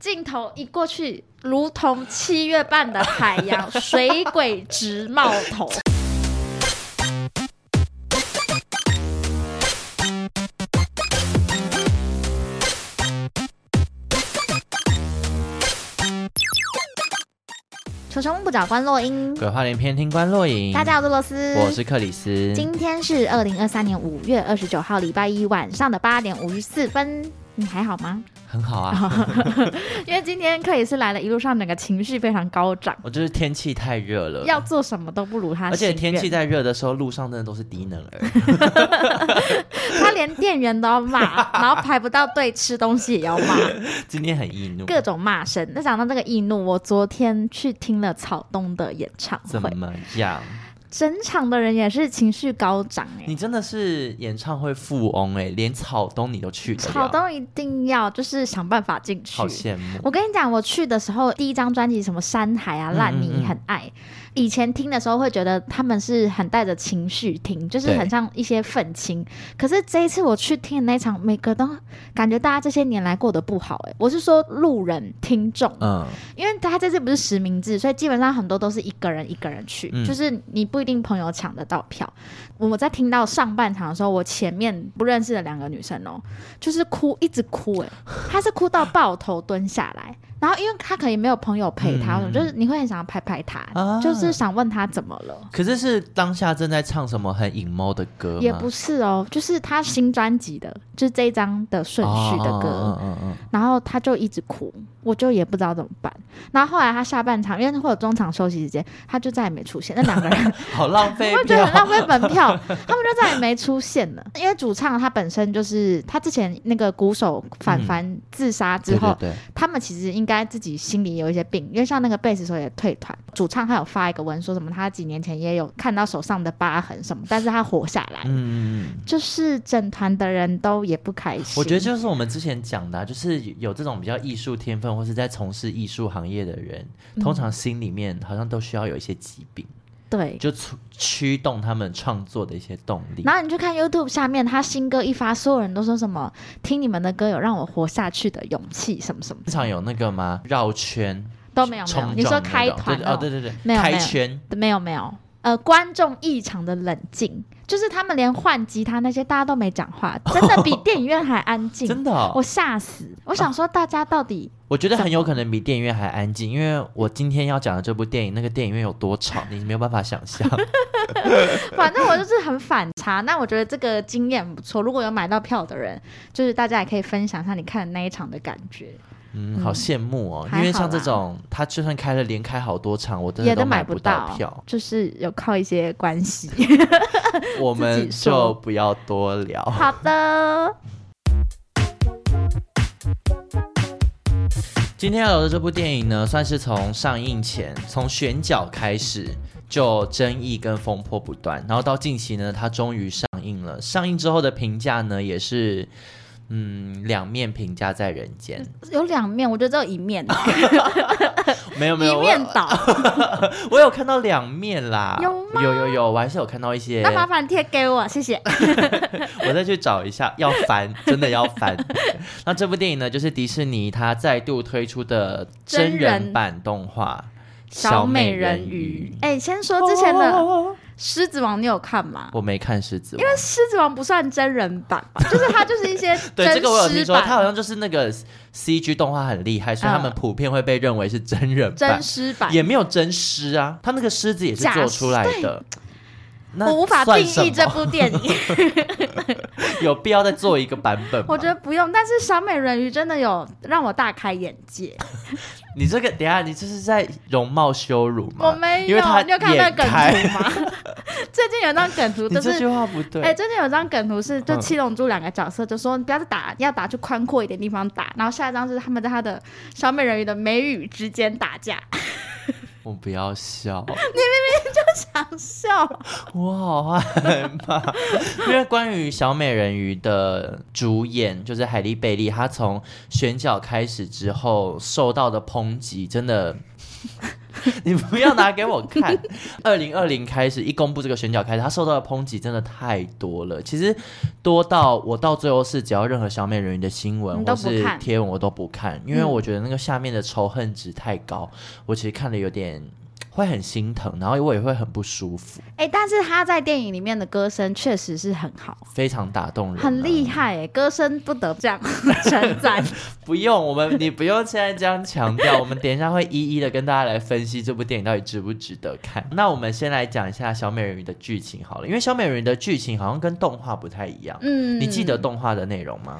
镜头一过去，如同七月半的海洋，水鬼直冒头。求生不找关洛英，鬼话连篇听关洛影。大家好，我是罗斯，我是克里斯。今天是二零二三年五月二十九号，礼拜一晚上的八点五十四分。你还好吗？很好啊，因为今天克里斯来了，一路上整个情绪非常高涨。我就是天气太热了，要做什么都不如他。而且天气在热的时候，路上真的都是低能儿。他连店员都要骂，然后排不到队吃东西也要骂。今天很易怒，各种骂声。那讲到这个易怒，我昨天去听了草东的演唱会，怎么样？整场的人也是情绪高涨哎、欸，你真的是演唱会富翁哎、欸，连草东你都去了。草东一定要就是想办法进去。好羡慕！我跟你讲，我去的时候第一张专辑什么山海啊、烂泥很爱。嗯嗯嗯以前听的时候会觉得他们是很带着情绪听，就是很像一些愤青。可是这一次我去听的那场，每个都感觉大家这些年来过得不好哎、欸。我是说路人听众，嗯，因为他这次不是实名制，所以基本上很多都是一个人一个人去，嗯、就是你不一定朋友抢得到票。我在听到上半场的时候，我前面不认识的两个女生哦、喔，就是哭一直哭哎、欸，她是哭到抱头蹲下来。然后，因为他可以没有朋友陪他，嗯、就是你会很想要拍拍他，啊、就是想问他怎么了。可是是当下正在唱什么很 emo 的歌？也不是哦，就是他新专辑的，就是这一张的顺序的歌。哦哦哦哦、然后他就一直哭，我就也不知道怎么办。然后后来他下半场，因为会有中场休息时间，他就再也没出现。那两个人 好浪费，我觉得很浪费门票，他们就再也没出现了。因为主唱他本身就是他之前那个鼓手反凡自杀之后，嗯、对对对他们其实应该自己心里。有一些病，因为像那个贝斯手也退团，主唱他有发一个文说什么，他几年前也有看到手上的疤痕什么，但是他活下来，嗯，就是整团的人都也不开心。我觉得就是我们之前讲的、啊，就是有这种比较艺术天分或是在从事艺术行业的人，通常心里面好像都需要有一些疾病。对，就驱驱动他们创作的一些动力。然后你去看 YouTube 下面，他新歌一发，所有人都说什么听你们的歌有让我活下去的勇气，什么什么。经常有那个吗？绕圈都没有没有。你说开团哦，对对对，没有开圈没有没有。呃，观众异常的冷静，就是他们连换吉他那些大家都没讲话，真的比 电影院还安静。真的，哦，我吓死！我想说大家到底。我觉得很有可能比电影院还安静，因为我今天要讲的这部电影，那个电影院有多吵，你没有办法想象。反正我就是很反差，那我觉得这个经验不错。如果有买到票的人，就是大家也可以分享一下你看的那一场的感觉。嗯，好羡慕哦，因为像这种他就算开了连开好多场，我真的都买不到票，就是有靠一些关系。我们就不要多聊。好的。今天要聊的这部电影呢，算是从上映前，从选角开始就争议跟风波不断，然后到近期呢，它终于上映了。上映之后的评价呢，也是。嗯，两面评价在人间，有两面，我觉得只有一面。没 有没有，一面倒。我有看到两面啦，有吗？有有有，我还是有看到一些。那麻烦贴给我，谢谢。我再去找一下，要翻，真的要翻。那这部电影呢，就是迪士尼它再度推出的真人版动画《小美人鱼》。哎，先说之前的。哦狮子王，你有看吗？我没看狮子王，因为狮子王不算真人版吧，就是它就是一些对这个我有听说，它好像就是那个 CG 动画很厉害，所以他们普遍会被认为是真人版，真狮版也没有真狮啊，它那个狮子也是做出来的。我无法定义这部电影，有必要再做一个版本吗？我觉得不用，但是小美人鱼真的有让我大开眼界。你这个等下，你这是在容貌羞辱吗？我没有，因为他你有看那个梗图吗？最近有张梗图，就是这句话不对。哎、欸，最近有张梗图是，就七龙珠两个角色，就说你不要再打，你要打去宽阔一点地方打。然后下一张是他们在他的小美人鱼的眉宇之间打架。我不要笑，你明明就想笑，我好害怕。因为关于小美人鱼的主演就是海莉贝利，她从选角开始之后受到的抨击真的 你不要拿给我看。二零二零开始一公布这个选角开始，他受到的抨击真的太多了。其实多到我到最后是只要任何小美人鱼的新闻或是贴文我都不看，因为我觉得那个下面的仇恨值太高，我其实看了有点。会很心疼，然后我也会很不舒服。哎、欸，但是他在电影里面的歌声确实是很好，非常打动人，很厉害。哎，歌声不得这样 称赞。不用，我们你不用现在这样强调，我们等一下会一一的跟大家来分析这部电影到底值不值得看。那我们先来讲一下小美人鱼的剧情好了，因为小美人鱼的剧情好像跟动画不太一样。嗯，你记得动画的内容吗？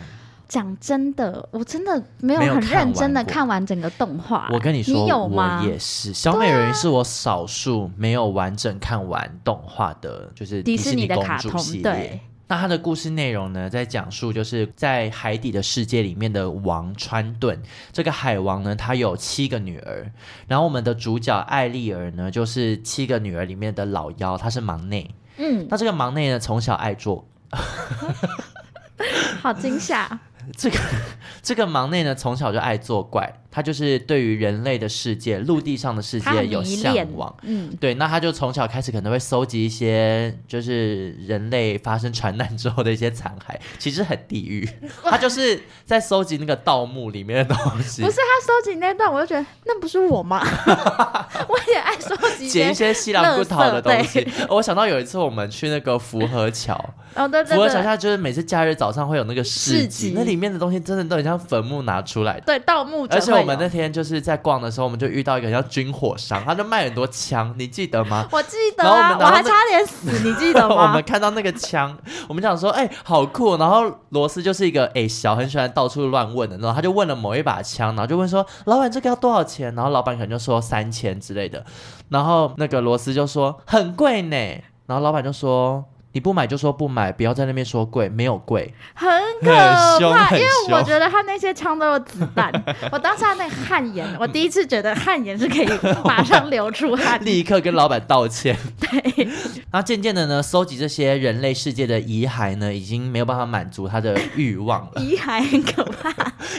讲真的，我真的没有很认真的看完整个动画。我跟你说，你有吗？我也是。小美人鱼是我少数没有完整看完动画的，就是迪士尼公主系列。对，那它的故事内容呢，在讲述就是在海底的世界里面的王川顿，这个海王呢，他有七个女儿，然后我们的主角艾丽儿呢，就是七个女儿里面的老幺，她是忙内。嗯，那这个忙内呢，从小爱做，好惊吓。这个这个忙内呢，从小就爱作怪。他就是对于人类的世界、陆地上的世界有向往，嗯，对，那他就从小开始可能会搜集一些，就是人类发生船难之后的一些残骸，其实很地狱。他就是在搜集那个盗墓里面的东西。不是他搜集那段，我就觉得那不是我吗？我也爱收集捡一些稀烂不讨的东西。我想到有一次我们去那个福和桥，哦对对对，福和桥下就是每次假日早上会有那个市集，那里面的东西真的都很像坟墓拿出来的，对，盗墓。而且我们那天就是在逛的时候，我们就遇到一个叫军火商，他就卖很多枪，你记得吗？我记得啊，我还差点死，你记得 吗？我们看到那个枪，我们想说，哎、欸，好酷。然后罗斯就是一个哎、欸、小，很喜欢到处乱问的，然后他就问了某一把枪，然后就问说，老板这个要多少钱？然后老板可能就说三千之类的，然后那个罗斯就说很贵呢，然后老板就说。你不买就说不买，不要在那边说贵，没有贵，很可怕。因为我觉得他那些枪都有子弹，我当时那汗颜，我第一次觉得汗颜是可以马上流出汗，立刻跟老板道歉。对，然后渐渐的呢，搜集这些人类世界的遗骸呢，已经没有办法满足他的欲望了。遗骸很可怕，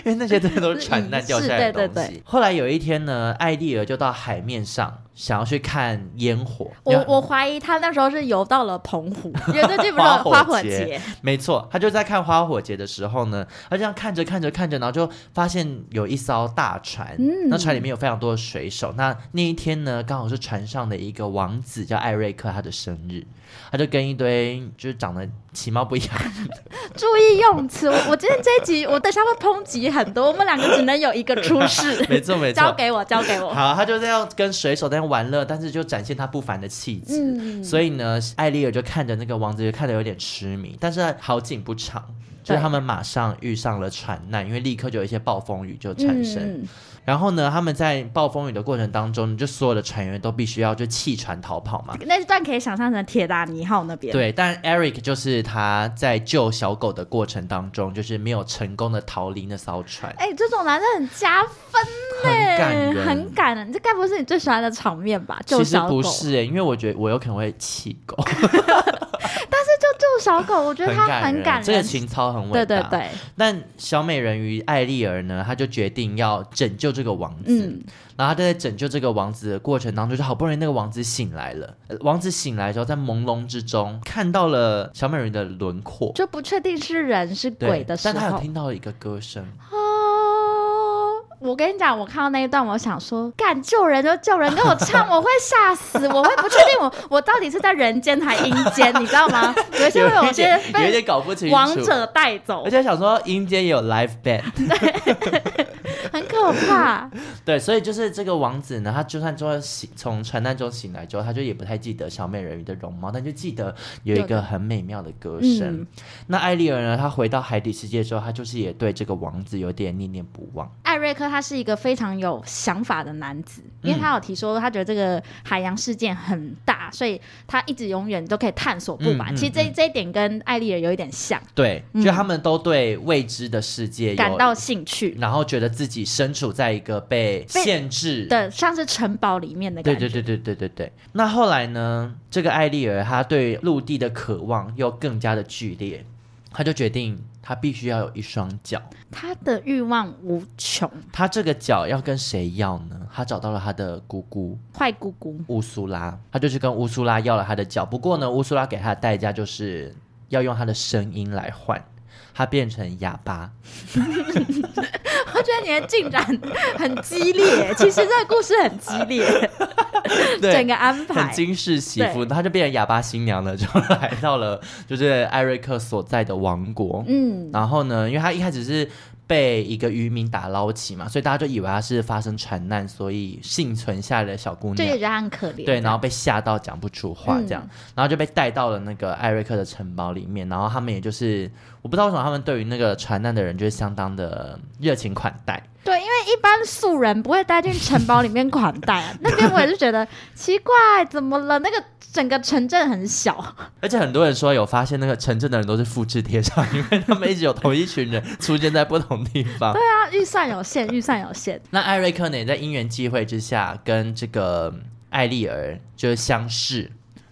因为那些真的都是船难掉下来的东西。对对对。后来有一天呢，艾丽儿就到海面上。想要去看烟火，我我怀疑他那时候是游到了澎湖，因为这基本上花火节，没错，他就在看花火节的时候呢，他这样看着看着看着，然后就发现有一艘大船，嗯，那船里面有非常多的水手，那那一天呢，刚好是船上的一个王子叫艾瑞克，他的生日。他就跟一堆就是长得其貌不扬，注意用词。我我今天这一集我等下会抨击很多，我们两个只能有一个出事。没 错没错，交给我交给我。好，他就这样跟水手在那玩乐，但是就展现他不凡的气质。嗯，所以呢，艾丽尔就看着那个王子，就看得有点痴迷。但是好景不长，就是他们马上遇上了船难，因为立刻就有一些暴风雨就产生。嗯然后呢，他们在暴风雨的过程当中，就所有的船员都必须要就弃船逃跑嘛。那段可以想象成铁达尼号那边。对，但 Eric 就是他在救小狗的过程当中，就是没有成功的逃离那艘船。哎，这种男的很加分呢，很感人，很感人。这该不是你最喜欢的场面吧？救小狗。其实不是哎，因为我觉得我有可能会弃狗。小狗，我觉得他很感人，这个情操很伟大。对对对。但小美人鱼艾丽儿呢，她就决定要拯救这个王子。嗯。然后她就在拯救这个王子的过程当中，就好不容易那个王子醒来了。王子醒来之后，在朦胧之中看到了小美人鱼的轮廓，就不确定是人是鬼的时候，但他有听到了一个歌声。我跟你讲，我看到那一段，我想说，干救人就救人，跟我唱，我会吓死，我会不确定我我到底是在人间还阴间，你知道吗？有些会有些有一点搞不清楚，王者带走，而且想说阴间也有 live band，可怕。对，所以就是这个王子呢，他就算说醒从船难中醒来之后，他就也不太记得小美人鱼的容貌，但就记得有一个很美妙的歌声。嗯、那艾丽尔呢，她回到海底世界之后，她就是也对这个王子有点念念不忘。艾瑞克。他是一个非常有想法的男子，因为他有提说，他觉得这个海洋世界很大，所以他一直永远都可以探索不完。嗯嗯嗯、其实这这一点跟艾丽尔有一点像，对，就他们都对未知的世界感到兴趣，然后觉得自己身处在一个被限制的，像是城堡里面的感觉。对对对对对对对。那后来呢？这个艾丽儿她对陆地的渴望又更加的剧烈，她就决定。她必须要有一双脚，她的欲望无穷。她这个脚要跟谁要呢？她找到了她的姑姑，坏姑姑乌苏拉，她就去跟乌苏拉要了她的脚。不过呢，乌苏拉给她的代价就是要用她的声音来换，他变成哑巴。我觉得你的进展很激烈，其实这个故事很激烈，整个安排很惊世媳妇，他就变成哑巴新娘了，就来到了就是艾瑞克所在的王国。嗯，然后呢，因为他一开始是。被一个渔民打捞起嘛，所以大家就以为她是发生船难，所以幸存下来的小姑娘，对，觉得她很可怜。对，然后被吓到讲不出话，这样，嗯、然后就被带到了那个艾瑞克的城堡里面，然后他们也就是，我不知道为什么他们对于那个船难的人就是相当的热情款待。对，因为一般素人不会带进城堡里面款待啊。那边我也是觉得奇怪，怎么了？那个整个城镇很小，而且很多人说有发现那个城镇的人都是复制贴上，因为他们一直有同一群人出现在不同地方。对啊，预算有限，预算有限。那艾瑞克呢，也在因缘际会之下跟这个艾丽儿就是相识。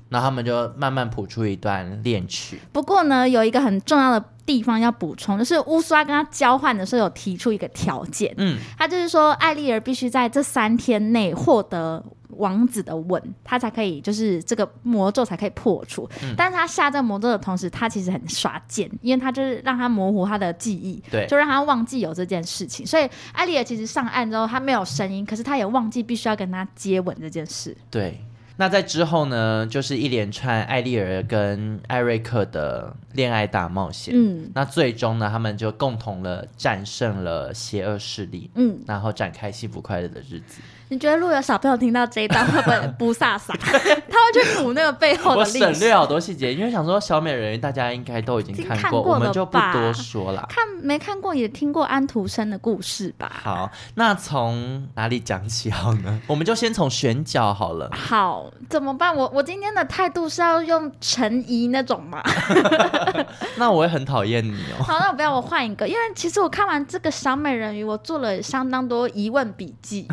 然后他们就慢慢谱出一段恋曲。不过呢，有一个很重要的地方要补充，就是乌苏拉跟他交换的时候有提出一个条件，嗯，他就是说艾丽儿必须在这三天内获得王子的吻，他才可以，就是这个魔咒才可以破除。嗯、但是他下这个魔咒的同时，他其实很耍贱，因为他就是让他模糊他的记忆，对，就让他忘记有这件事情。所以艾丽儿其实上岸之后，他没有声音，可是他也忘记必须要跟他接吻这件事。对。那在之后呢，就是一连串艾丽儿跟艾瑞克的恋爱大冒险。嗯，那最终呢，他们就共同了战胜了邪恶势力。嗯，然后展开幸福快乐的日子。你觉得如果有小朋友听到这一段会不会 不飒飒？他会去补那个背后的历史。我省略好多细节，因为想说小美人鱼大家应该都已经看过，我们就不多说了。看没看过也听过安徒生的故事吧？好，那从哪里讲起好呢？我们就先从选角好了。好，怎么办？我我今天的态度是要用陈怡那种吗？那我也很讨厌你哦。好，那我不要，我换一个，因为其实我看完这个小美人鱼，我做了相当多疑问笔记。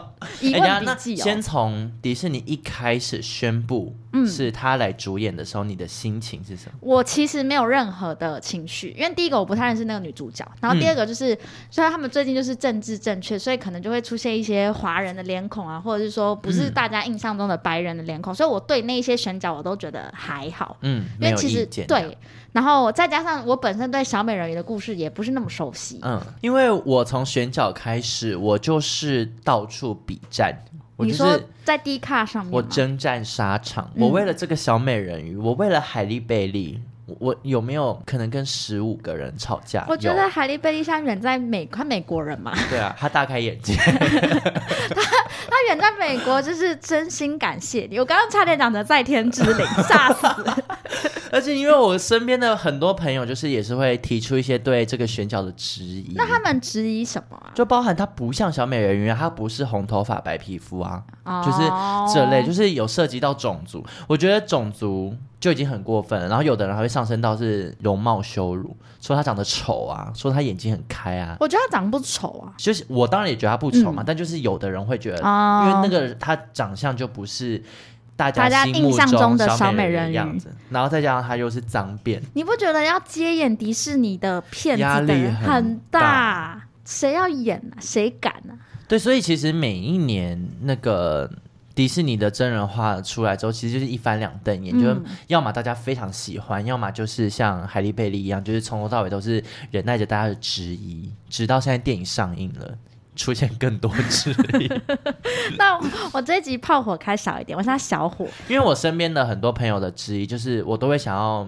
疑问笔记哦。先从迪士尼一开始宣布是他来主演的时候，嗯、你的心情是什么？我其实没有任何的情绪，因为第一个我不太认识那个女主角，然后第二个就是，虽然、嗯、他们最近就是政治正确，所以可能就会出现一些华人的脸孔啊，或者是说不是大家印象中的白人的脸孔，嗯、所以我对那些选角我都觉得还好。嗯，因为其实对，然后再加上我本身对小美人鱼的故事也不是那么熟悉。嗯，因为我从选角开始，我就是到。处比战，我就是、你说在 D 卡上面，我征战沙场，嗯、我为了这个小美人鱼，我为了海莉贝利，我有没有可能跟十五个人吵架？我觉得海莉贝利像远在美，他美国人嘛，对啊，他大开眼界，远在美国，就是真心感谢你。我刚刚差点讲的在天之灵，吓死了。而且因为我身边的很多朋友，就是也是会提出一些对这个选角的质疑。那他们质疑什么啊？就包含他不像小美人鱼，他不是红头发白皮肤啊，哦、就是这类，就是有涉及到种族。我觉得种族就已经很过分了，然后有的人还会上升到是容貌羞辱，说他长得丑啊，说他眼睛很开啊。我觉得他长得不丑啊，就是我当然也觉得他不丑嘛，嗯、但就是有的人会觉得，哦、因为那个他长相就不是。大家印象中的小美人鱼样子，然后再加上他又是脏辫，你不觉得要接演迪士尼的片子的人很大？谁要演啊？谁敢啊？对，所以其实每一年那个迪士尼的真人化出来之后，其实就是一翻两瞪眼，嗯、就要么大家非常喜欢，要么就是像海莉贝利一样，就是从头到尾都是忍耐着大家的质疑，直到现在电影上映了。出现更多质疑，那我这一集炮火开少一点，我是他小火，因为我身边的很多朋友的质疑，就是我都会想要。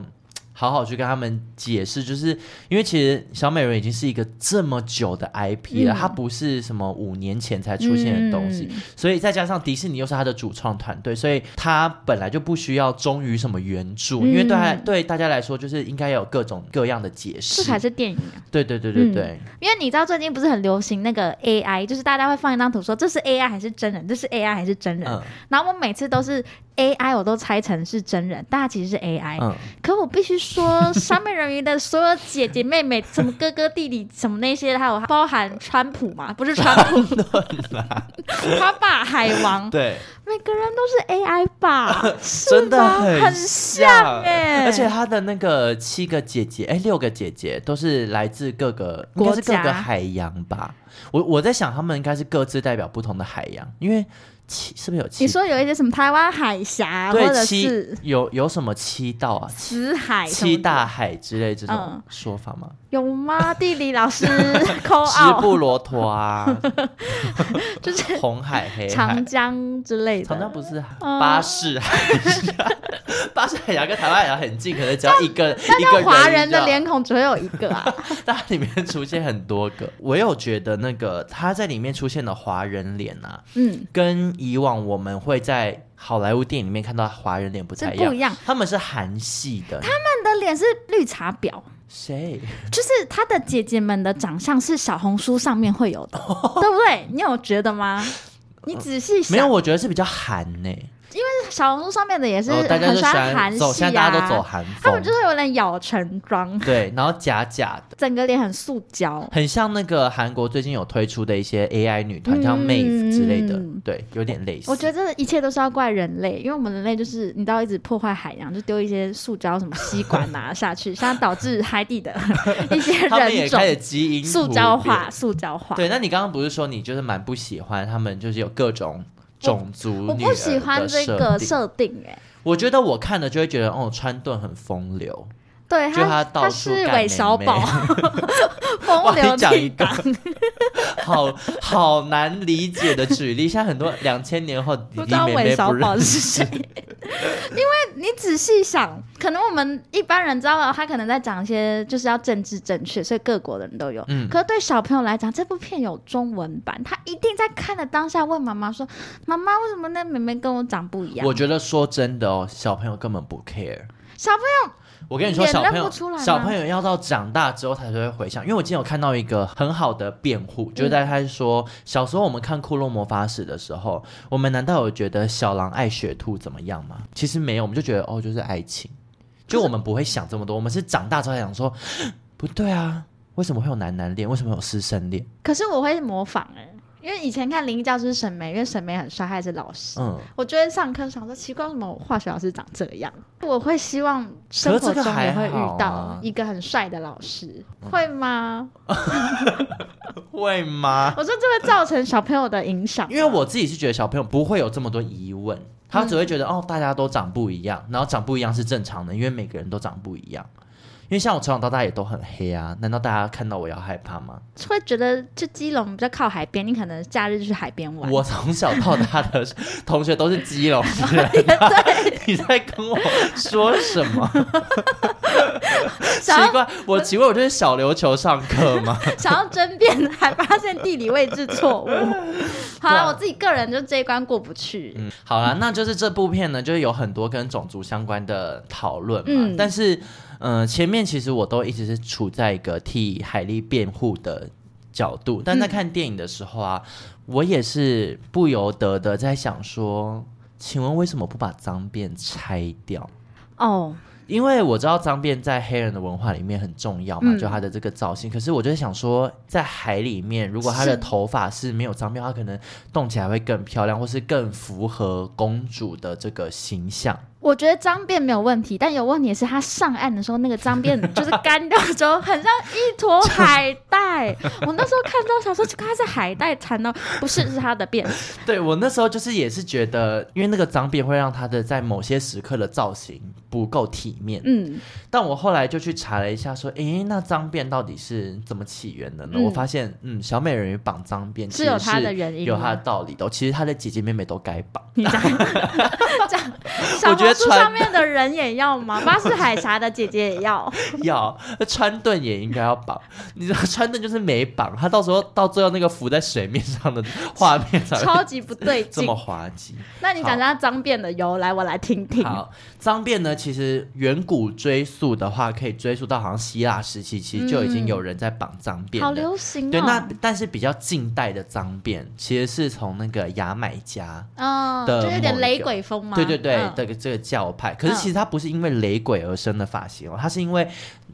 好好去跟他们解释，就是因为其实小美人已经是一个这么久的 IP 了，嗯、它不是什么五年前才出现的东西，嗯、所以再加上迪士尼又是他的主创团队，所以他本来就不需要忠于什么原著，嗯、因为对他对大家来说，就是应该有各种各样的解释。这才是电影啊！对对对对对、嗯，因为你知道最近不是很流行那个 AI，就是大家会放一张图说这是 AI 还是真人，这是 AI 还是真人，嗯、然后我每次都是。AI 我都猜成是真人，但它其实是 AI。嗯，可我必须说，三美人鱼的所有姐姐妹妹，什么哥哥弟弟，什么那些，还有包含川普嘛？不是川普，他爸海王。对，每个人都是 AI 吧？真的很像哎、欸！而且他的那个七个姐姐，哎，六个姐姐都是来自各个，国家，各个海洋吧？我我在想，他们应该是各自代表不同的海洋，因为。七是不是有七？你说有一些什么台湾海峡，或者是有有什么七道啊？七海、七大海之类这种说法吗？嗯、有吗？地理老师 抠直布罗陀啊，就是 红海、黑海、长江之类的。长江不是巴士海峡，巴士海峡跟台湾海峡很近，可能只要一个一个华人的脸孔只会有一个啊。但里面出现很多个，我有觉得那个他在里面出现的华人脸啊，嗯，跟。以往我们会在好莱坞电影里面看到华人脸不太一样，不一样，他们是韩系的，他们的脸是绿茶婊。谁？就是他的姐姐们的长相是小红书上面会有的，对不对？你有觉得吗？你仔细想，没有，我觉得是比较韩呢、欸。因为小红书上面的也是很喜欢韩系啊，现在大家都走韩风，他们就是有点咬唇妆，对，然后假假的，整个脸很塑胶，很像那个韩国最近有推出的一些 AI 女团，像 Mave 之类的，对，有点类似。我觉得这一切都是要怪人类，因为我们人类就是你知道一直破坏海洋，就丢一些塑胶什么吸管拿 下去，现在导致海底的 一些人种也开始基因塑胶化，塑胶化。对，那你刚刚不是说你就是蛮不喜欢他们，就是有各种。种族，我不喜欢这个设定哎、欸。我觉得我看了就会觉得，哦，川顿很风流，对，就他到处他是韦小宝，风流倜傥，好好难理解的举例。像很多两千年后，不知道韦小宝是谁。因为你仔细想，可能我们一般人知道他可能在讲一些就是要政治正确，所以各国的人都有。嗯，可是对小朋友来讲，这部片有中文版，他一定在看的当下问妈妈说：“妈妈，为什么那妹妹跟我长不一样？”我觉得说真的哦，小朋友根本不 care。小朋友。我跟你说，小朋友小朋友要到长大之后才会回想，因为我今天有看到一个很好的辩护，就是在他说小时候我们看《库洛魔法使》的时候，我们难道有觉得小狼爱雪兔怎么样吗？其实没有，我们就觉得哦，就是爱情，就我们不会想这么多，我们是长大之后才想说，不对啊，为什么会有男男恋？为什么有师生恋？可是我会模仿哎、欸。因为以前看《灵异教师》沈眉，因为沈眉很帅，还是老师。嗯，我觉得上课想说奇怪，为什么化学老师长这样？我会希望生活中也会遇到一个很帅的老师，会吗？会吗？我说这会造成小朋友的影响。因为我自己是觉得小朋友不会有这么多疑问，他只会觉得、嗯、哦，大家都长不一样，然后长不一样是正常的，因为每个人都长不一样。因为像我从小到大也都很黑啊，难道大家看到我要害怕吗？会觉得就基隆比较靠海边，你可能假日去海边玩。我从小到大的 同学都是基隆人，对，你在跟我说什么？奇怪，我奇怪，我就是小琉球上课吗？想要争辩还发现地理位置错误。好了，我自己个人就这一关过不去。嗯，好了，那就是这部片呢，就是有很多跟种族相关的讨论嘛，嗯、但是。嗯、呃，前面其实我都一直是处在一个替海莉辩护的角度，但在看电影的时候啊，嗯、我也是不由得的在想说，请问为什么不把脏辫拆掉？哦。因为我知道脏辫在黑人的文化里面很重要嘛，嗯、就他的这个造型。可是我就想说，在海里面，如果他的头发是没有脏辫，他可能动起来会更漂亮，或是更符合公主的这个形象。我觉得脏辫没有问题，但有问题是他上岸的时候，那个脏辫 就是干掉之后，很像一坨海带。我那时候看到小时候就看他是海带缠到，不是是他的辫。对，我那时候就是也是觉得，因为那个脏辫会让他的在某些时刻的造型不够体面。嗯，但我后来就去查了一下，说，诶，那脏辫到底是怎么起源的呢？嗯、我发现，嗯，小美人鱼绑脏辫是有它的原因，有它的道理的。其实他的姐姐妹妹都该绑。你讲，我觉得。书上面的人也要吗？巴士海峡的姐姐也要，要。那川顿也应该要绑。你知道川顿就是没绑，他到时候到最后那个浮在水面上的画面上，超级不对劲，这么滑稽。那你讲讲脏辫的由来，我来听听。好，脏辫呢，其实远古追溯的话，可以追溯到好像希腊时期，其实就已经有人在绑脏辫、嗯。好流行、哦。对，那但是比较近代的脏辫，其实是从那个牙买加哦，就有点雷鬼风嘛。对对对，这个这个。教派。可是其实他不是因为雷鬼而生的发型哦，他是因为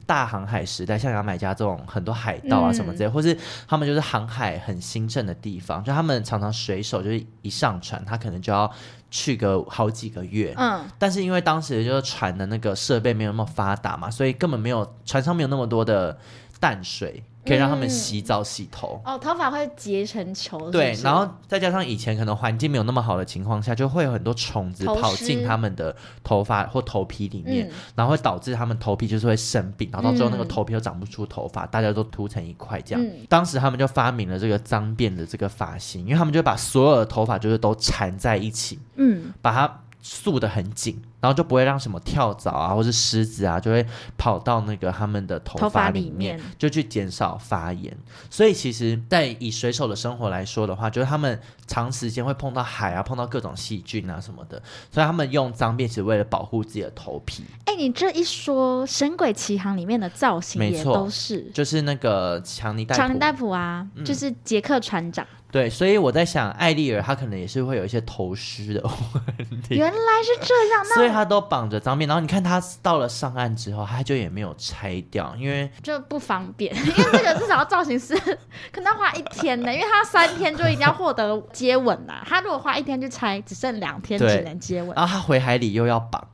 大航海时代，像牙买加这种很多海盗啊什么之类，嗯、或是他们就是航海很兴盛的地方，就他们常常水手就是一上船，他可能就要去个好几个月。嗯，但是因为当时就是船的那个设备没有那么发达嘛，所以根本没有船上没有那么多的淡水。可以让他们洗澡洗头、嗯、哦，头发会结成球是不是？对，然后再加上以前可能环境没有那么好的情况下，就会有很多虫子跑进他们的头发或头皮里面，嗯、然后会导致他们头皮就是会生病，然后到最后那个头皮又长不出头发，嗯、大家都秃成一块这样。嗯、当时他们就发明了这个脏辫的这个发型，因为他们就把所有的头发就是都缠在一起，嗯，把它束的很紧。然后就不会让什么跳蚤啊，或是虱子啊，就会跑到那个他们的头发里面，里面就去减少发炎。所以其实，在以水手的生活来说的话，就是他们长时间会碰到海啊，碰到各种细菌啊什么的，所以他们用脏辫是为了保护自己的头皮。哎，你这一说，《神鬼奇航》里面的造型也都是，就是那个强尼戴普，强尼戴普啊，嗯、就是杰克船长。对，所以我在想，艾丽尔她可能也是会有一些头须的问题。原来是这样，那。他都绑着脏辫，然后你看她到了上岸之后，她就也没有拆掉，因为就不方便。因为这个至少要造型师 可能要花一天呢，因为他三天就一定要获得接吻呐。他如果花一天去拆，只剩两天只能接吻。然后他回海里又要绑，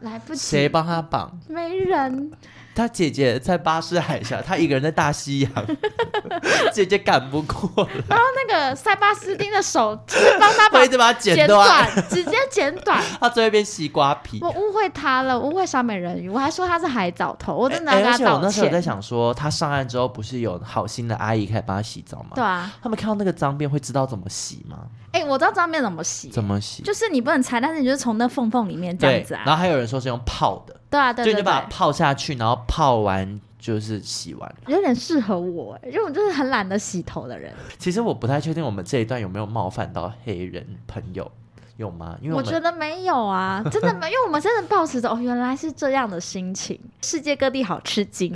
来不及，谁帮他绑？没人。他姐姐在巴士海峡，他一个人在大西洋，姐姐赶不过来。然后那个塞巴斯汀的手就是帮他把，剪短，直接剪短。他最后一边西瓜皮。我误会他了，误会小美人鱼，我还说他是海藻头，我真的跟他道歉。而且我那时候在想说，他上岸之后不是有好心的阿姨开始帮他洗澡吗？对啊。他们看到那个脏辫会知道怎么洗吗？哎，我知道脏辫怎么洗。怎么洗？就是你不能拆，但是你就是从那缝缝里面这样子啊。然后还有人说是用泡的。对啊，对，对，对，就你把它泡下去，然后泡完就是洗完，有点适合我，因为我就是很懒得洗头的人。其实我不太确定我们这一段有没有冒犯到黑人朋友。有吗？因为我，我觉得没有啊，真的没有，因为我们真的抱持着哦，原来是这样的心情，世界各地好吃惊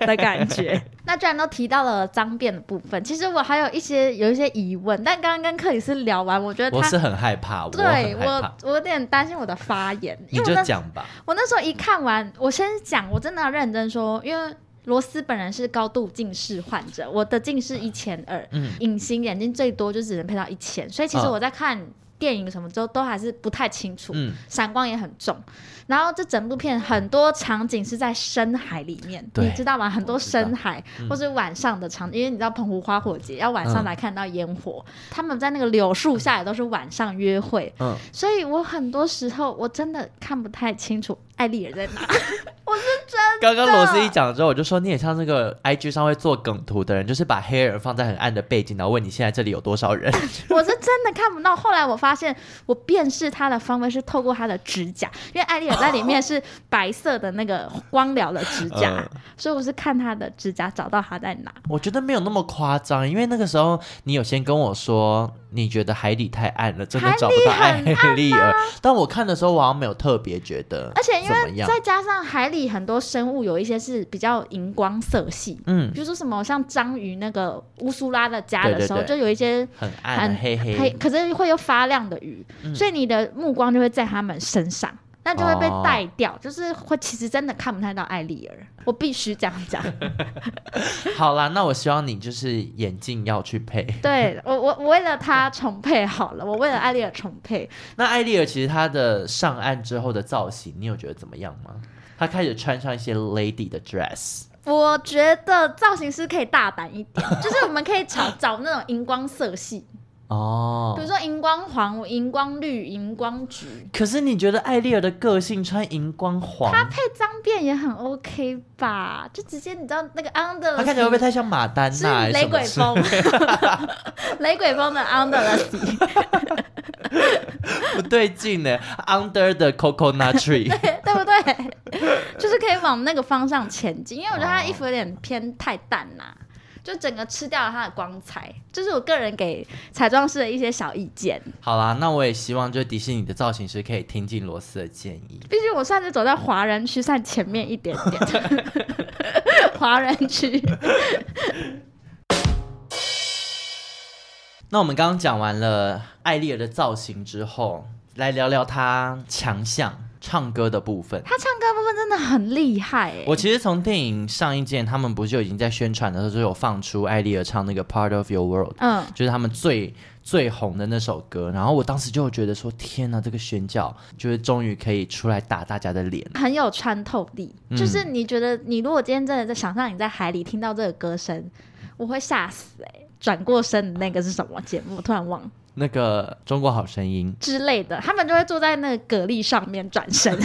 的感觉。那既然都提到了脏辫的部分，其实我还有一些有一些疑问，但刚刚跟克里斯聊完，我觉得他我是很害怕，对我我我有点担心我的发言，你就讲吧。我那时候一看完，我先讲，我真的要认真说，因为罗斯本人是高度近视患者，我的近视一千二，嗯，隐形眼镜最多就只能配到一千，所以其实我在看。嗯电影什么都都还是不太清楚，嗯，闪光也很重。然后这整部片很多场景是在深海里面，你知道吗？很多深海或是晚上的场景，嗯、因为你知道澎湖花火节要晚上来看到烟火，嗯、他们在那个柳树下也都是晚上约会，嗯，所以我很多时候我真的看不太清楚艾丽尔在哪。我是真的。刚刚罗斯一讲之后，我就说你也像那个 IG 上会做梗图的人，就是把黑人放在很暗的背景，然后问你现在这里有多少人。我是真的看不到。后来我发现，我辨识他的方位是透过他的指甲，因为艾丽尔在里面是白色的那个光疗的指甲，呃、所以我是看他的指甲找到他在哪。我觉得没有那么夸张，因为那个时候你有先跟我说。你觉得海底太暗了，真的找不到艾丽尔。但我看的时候，我好像没有特别觉得。而且因为再加上海里很多生物，有一些是比较荧光色系，嗯，比如说什么像章鱼那个乌苏拉的家的时候，就有一些很暗、很黑黑，可是会有发亮的鱼，嗯、所以你的目光就会在他们身上。那就会被带掉，哦、就是会其实真的看不太到艾丽尔，我必须这样讲。好啦，那我希望你就是眼镜要去配。对我，我我为了他重配好了，我为了艾丽尔重配。那艾丽尔其实她的上岸之后的造型，你有觉得怎么样吗？她开始穿上一些 lady 的 dress。我觉得造型师可以大胆一点，就是我们可以找找那种荧光色系。哦，比如说荧光黄、荧光绿、荧光橘。可是你觉得艾丽尔的个性穿荧光黄，她配脏辫也很 OK 吧？就直接你知道那个 under，她看起来会不会太像马丹娜？是雷鬼风，雷鬼风的 under 不对劲呢，under the coconut tree，对，对不对？就是可以往那个方向前进，因为我觉得她衣服有点偏太淡啦、啊。就整个吃掉了它的光彩，这、就是我个人给彩妆师的一些小意见。好啦，那我也希望就迪士尼的造型师可以听进罗斯的建议。毕竟我算是走在华人区算前面一点点，华人区。那我们刚刚讲完了艾丽儿的造型之后，来聊聊她强项。唱歌的部分。他唱歌部分真的很厉害哎！我其实从电影上映之前，他们不是就已经在宣传的时候就有放出艾丽儿唱那个 Part of Your World，嗯，就是他们最最红的那首歌。然后我当时就觉得说，天哪，这个宣教就是终于可以出来打大家的脸，很有穿透力。嗯、就是你觉得，你如果今天真的在想象你在海里听到这个歌声，我会吓死哎！转过身的那个是什么节目？我突然忘了。那个中国好声音之类的，他们就会坐在那个蛤蜊上面转身，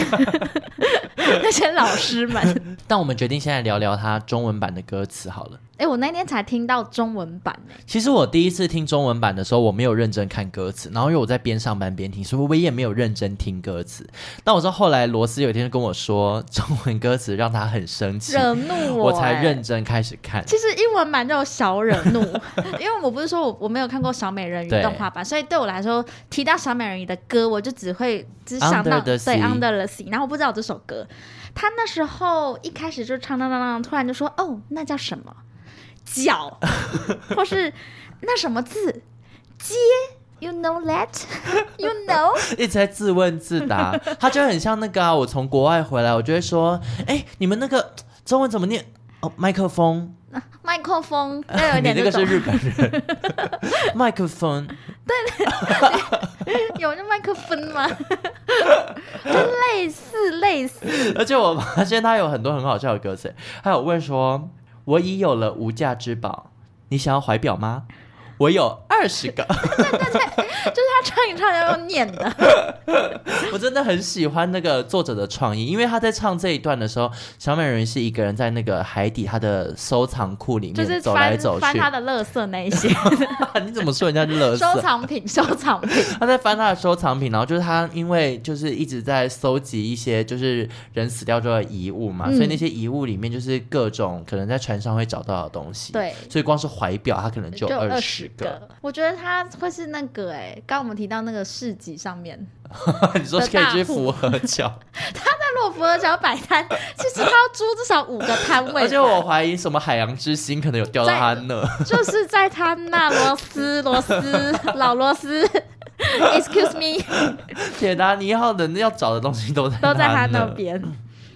那些老师们。但我们决定现在聊聊他中文版的歌词好了。哎，我那天才听到中文版呢。其实我第一次听中文版的时候，我没有认真看歌词，然后因为我在边上班边听，所以我也没有认真听歌词。但我知道后来罗斯有一天跟我说，中文歌词让他很生气，惹怒我，我才认真开始看。其实英文版就有小惹怒，因为我不是说我我没有看过小美人鱼动画版，所以对我来说提到小美人鱼的歌，我就只会只想到对 Under the Sea，然后我不知道这首歌。他那时候一开始就唱当当当，突然就说哦，那叫什么？脚，或是那什么字，接，you know that，you know，一直在自问自答，他就很像那个啊，我从国外回来，我就会说，哎、欸，你们那个中文怎么念？哦，麦克风，麦克风，有点你那个是日本人，麦克风，对，有那麦克风吗？就类似类似，而且我发现他有很多很好笑的歌词，还有问说。我已有了无价之宝，你想要怀表吗？我有二十个。对对对，就是他唱一唱要用念的。我真的很喜欢那个作者的创意，因为他在唱这一段的时候，小美人鱼是一个人在那个海底他的收藏库里面走来走去，翻他的垃圾那一些。你怎么说人家是垃圾？收藏品，收藏品。他在翻他的收藏品，然后就是他因为就是一直在搜集一些就是人死掉之后的遗物嘛，嗯、所以那些遗物里面就是各种可能在船上会找到的东西。对，所以光是怀表，他可能就二十个。我觉得他会是那个哎、欸，刚刚我们提到那个市集上面。你说可以去福和桥？他在洛福和桥摆摊，其实他要租至少五个摊位。而且我怀疑什么海洋之心可能有掉到他那，就是在他那螺丝螺丝老螺丝，Excuse me，铁达尼号的要找的东西都在都在他那边。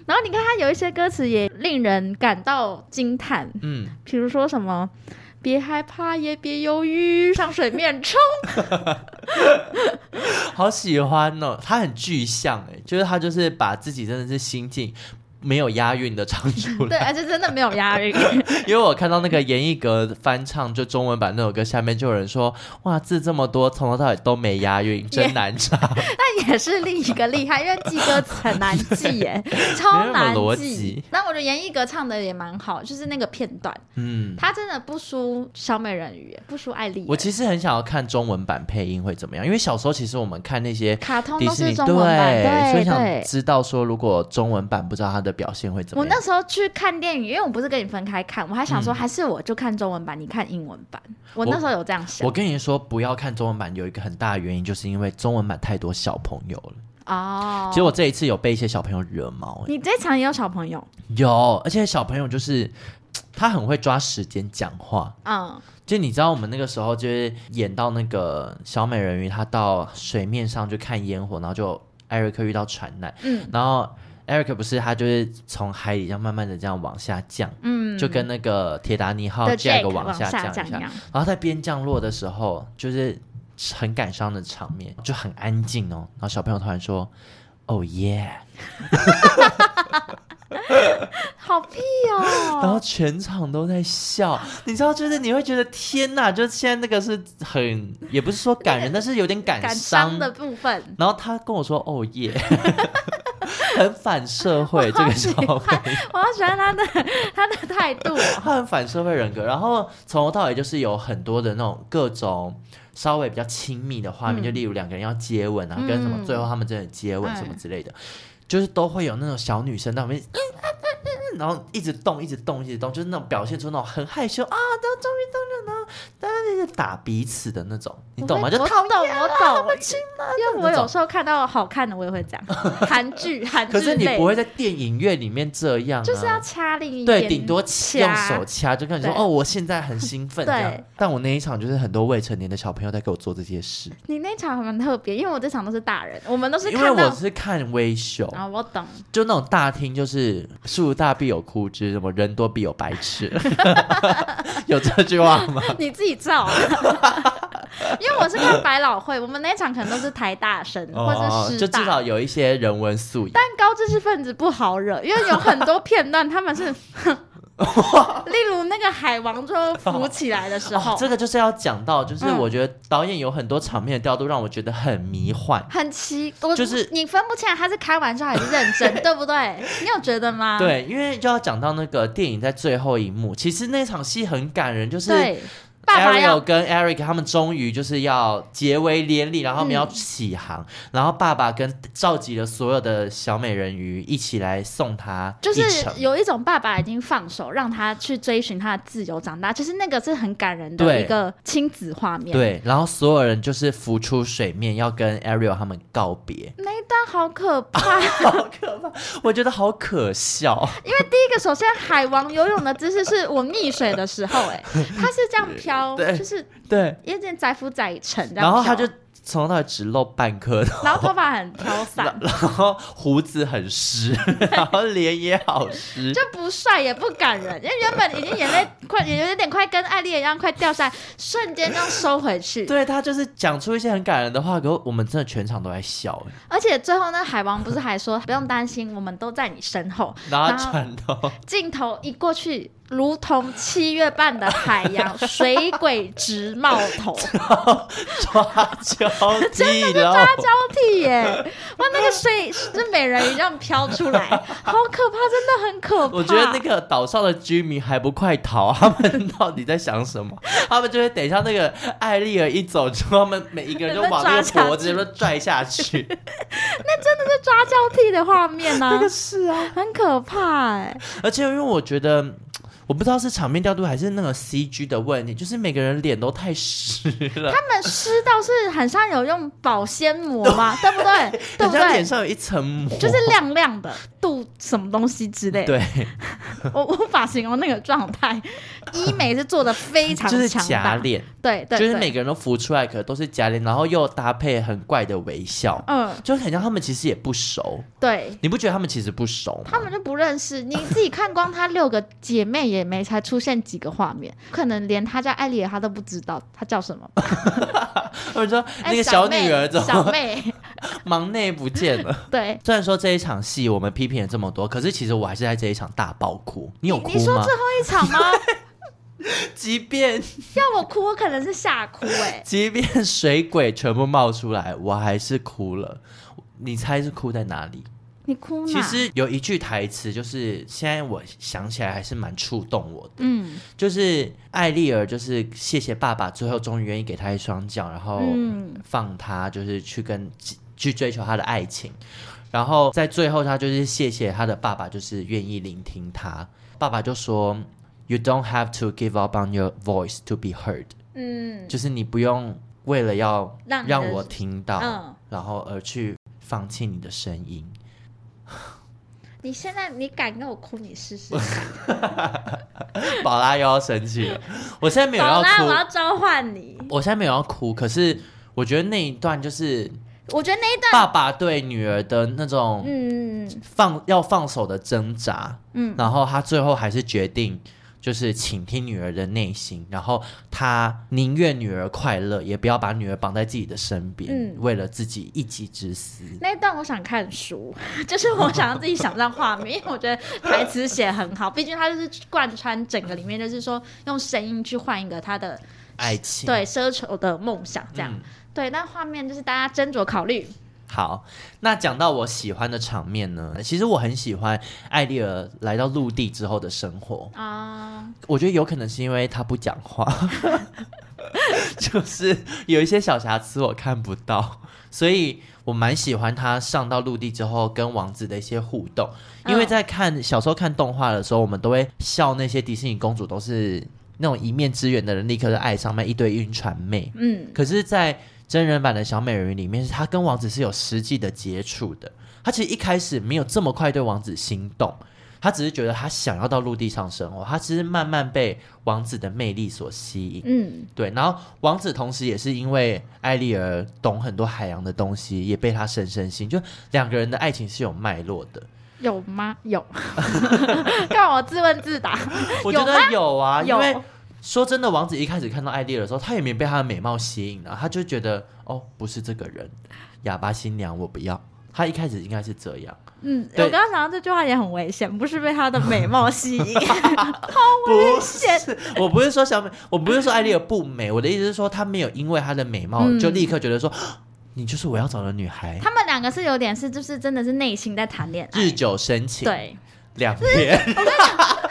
然后你看他有一些歌词也令人感到惊叹，嗯，比如说什么。别害怕，也别犹豫，上水面冲！好喜欢哦，他很具象哎，就是他就是把自己真的是心境。没有押韵的唱出来，对，而且真的没有押韵。因为我看到那个严艺格翻唱就中文版那首歌，下面就有人说：“哇，字这么多，从头到尾都没押韵，真难唱。”那也是另一个厉害，因为记歌词很难记耶，超难记。那我觉得严艺格唱的也蛮好，就是那个片段，嗯，他真的不输小美人鱼，不输艾丽。我其实很想要看中文版配音会怎么样，因为小时候其实我们看那些卡通都是中文版，对，对，所以想知道说如果中文版不知道他的。表现会怎么样？我那时候去看电影，因为我不是跟你分开看，我还想说，还是我就看中文版，嗯、你看英文版。我那时候有这样想。我，我跟你说，不要看中文版，有一个很大的原因，就是因为中文版太多小朋友了。哦。其实我这一次有被一些小朋友惹毛。你这场也有小朋友？有，而且小朋友就是他很会抓时间讲话。嗯。就你知道，我们那个时候就是演到那个小美人鱼，她到水面上去看烟火，然后就艾瑞克遇到船难。嗯。然后。Eric 不是他，就是从海里这样慢慢的这样往下降，嗯，就跟那个铁达尼号 Jack 往下降一下，然后在边降落的时候，就是很感伤的场面，就很安静哦。然后小朋友突然说：“Oh yeah！” 好屁哦！然后全场都在笑，你知道，就是你会觉得天哪，就是现在那个是很，也不是说感人，但是有点感伤的部分。然后他跟我说：“Oh yeah！” 很反社会，这个小朋友，我好喜欢他的他的态度。他很反社会人格，然后从头到尾就是有很多的那种各种稍微比较亲密的画面，嗯、就例如两个人要接吻啊，嗯、跟什么最后他们真的接吻什么之类的，嗯、就是都会有那种小女生在旁边，然后一直动，一直动，一直动，就是那种表现出那种很害羞啊，都终于动了呢，是打彼此的那种，你懂吗？就会我懂，讨厌啊我懂，因为我有时候看到好看的，我也会这样。韩剧，韩剧，可是你不会在电影院里面这样、啊，就是要掐另一边，对，顶多用手掐，就跟你说哦，我现在很兴奋这样对。但我那一场就是很多未成年的小朋友在给我做这些事。你那场还蛮特别，因为我这场都是大人，我们都是因。为我是看微秀啊、哦，我懂，就那种大厅，就是树大必有枯枝，什么人多必有白痴，有这句话吗？你自己造、啊。因为我是看百老汇，我们那场可能都是台大生、哦、或者是师大，就至少有一些人文素养。但高知识分子不好惹，因为有很多片段他们是。例如那个海王就浮起来的时候，哦哦，这个就是要讲到，就是我觉得导演有很多场面的调度让我觉得很迷幻，嗯、很奇，我就是你分不清他是开玩笑还是认真，对不对？你有觉得吗？对，因为就要讲到那个电影在最后一幕，其实那场戏很感人，就是。Ariel 跟 Eric 他们终于就是要结为连理，然后他们要起航，嗯、然后爸爸跟召集了所有的小美人鱼一起来送他，就是有一种爸爸已经放手让他去追寻他的自由长大，其实那个是很感人的一个亲子画面。对，然后所有人就是浮出水面要跟 Ariel 他们告别，那一段好可怕，好可怕，我觉得好可笑。因为第一个，首先海王游泳的姿势是我溺水的时候、欸，哎，他是这样飘。对，就是对，有点载浮载沉，然后他就从头到尾只露半颗头，然后头发很飘散，然后胡子很湿，然后脸也好湿，就不帅也不感人，因为原本已经眼泪快也有点快跟艾丽一样快掉下来，瞬间这样收回去。对，他就是讲出一些很感人的话，可是我们真的全场都在笑。而且最后呢，海王不是还说不用担心，我们都在你身后，然后转头镜头一过去。如同七月半的海洋，水鬼直冒头，抓交替，真的是抓交替耶！哇，那个水是美人鱼这样飘出来，好可怕，真的很可怕。我觉得那个岛上的居民还不快逃，他们到底在想什么？他们就会等一下那个艾丽儿一走之后，他们每一个人就往那个脖子里面拽下去。那真的是抓交替的画面啊！那个是啊，很可怕哎。而且因为我觉得。我不知道是场面调度还是那个 CG 的问题，就是每个人脸都太湿了。他们湿到是很像有用保鲜膜吗？对，不对？对不对？脸上有一层膜，就是亮亮的，镀什么东西之类的。对，我无法形容那个状态。医美是做的非常强大，就是假脸，对对，就是每个人都浮出来，可都是假脸，然后又搭配很怪的微笑，嗯，就很像他们其实也不熟。对，你不觉得他们其实不熟吗？他们就不认识，你自己看光他六个姐妹也没才出现几个画面，可能连他叫艾丽儿他都不知道他叫什么。或者说那个小女儿怎么小妹 忙内不见了？对，虽然说这一场戏我们批评了这么多，可是其实我还是在这一场大爆哭。你有哭吗？你说最后一场吗？即便 要我哭，我可能是吓哭哎、欸。即便水鬼全部冒出来，我还是哭了。你猜是哭在哪里？你哭吗？其实有一句台词，就是现在我想起来还是蛮触动我的。嗯，就是艾丽儿，就是谢谢爸爸，最后终于愿意给他一双脚，然后放他，就是去跟去追求他的爱情。然后在最后，他就是谢谢他的爸爸，就是愿意聆听他。爸爸就说。You don't have to give up on your voice to be heard。嗯，就是你不用为了要让我听到，嗯、然后而去放弃你的声音。你现在你敢跟我哭，你试试。宝拉又要生气了。我现在没有要哭，宝拉，我要召唤你。我现在没有要哭，可是我觉得那一段就是，我觉得那一段爸爸对女儿的那种嗯放要放手的挣扎，嗯，然后他最后还是决定。就是倾听女儿的内心，然后他宁愿女儿快乐，也不要把女儿绑在自己的身边，嗯、为了自己一己之私。那一段我想看书，就是我想要自己想象画面，因为我觉得台词写很好，毕竟他就是贯穿整个里面，就是说用声音去换一个他的爱情，对奢求的梦想，这样、嗯、对。那画面就是大家斟酌考虑。好，那讲到我喜欢的场面呢？其实我很喜欢艾丽儿来到陆地之后的生活啊。Uh... 我觉得有可能是因为她不讲话，就是有一些小瑕疵我看不到，所以我蛮喜欢她上到陆地之后跟王子的一些互动。因为在看小时候看动画的时候，我们都会笑那些迪士尼公主都是。那种一面之缘的人，立刻就爱上那一堆晕船妹。嗯，可是，在真人版的小美人鱼里面，是他跟王子是有实际的接触的。她其实一开始没有这么快对王子心动，她只是觉得她想要到陆地上生活。她其实慢慢被王子的魅力所吸引。嗯，对。然后王子同时也是因为艾丽儿懂很多海洋的东西，也被她深深吸引。就两个人的爱情是有脉络的。有吗？有。让我自问自答。我觉得有啊，有因为说真的，王子一开始看到艾丽儿的时候，他也没被她的美貌吸引啊，他就觉得哦，不是这个人，哑巴新娘我不要。他一开始应该是这样。嗯，我刚刚想到这句话也很危险，不是被她的美貌吸引，好危险。我不是说小美，我不是说艾丽尔不美，我的意思是说，她没有因为她的美貌就立刻觉得说。嗯 你就是我要找的女孩。他们两个是有点是，就是真的是内心在谈恋爱，日久生情。对，两天，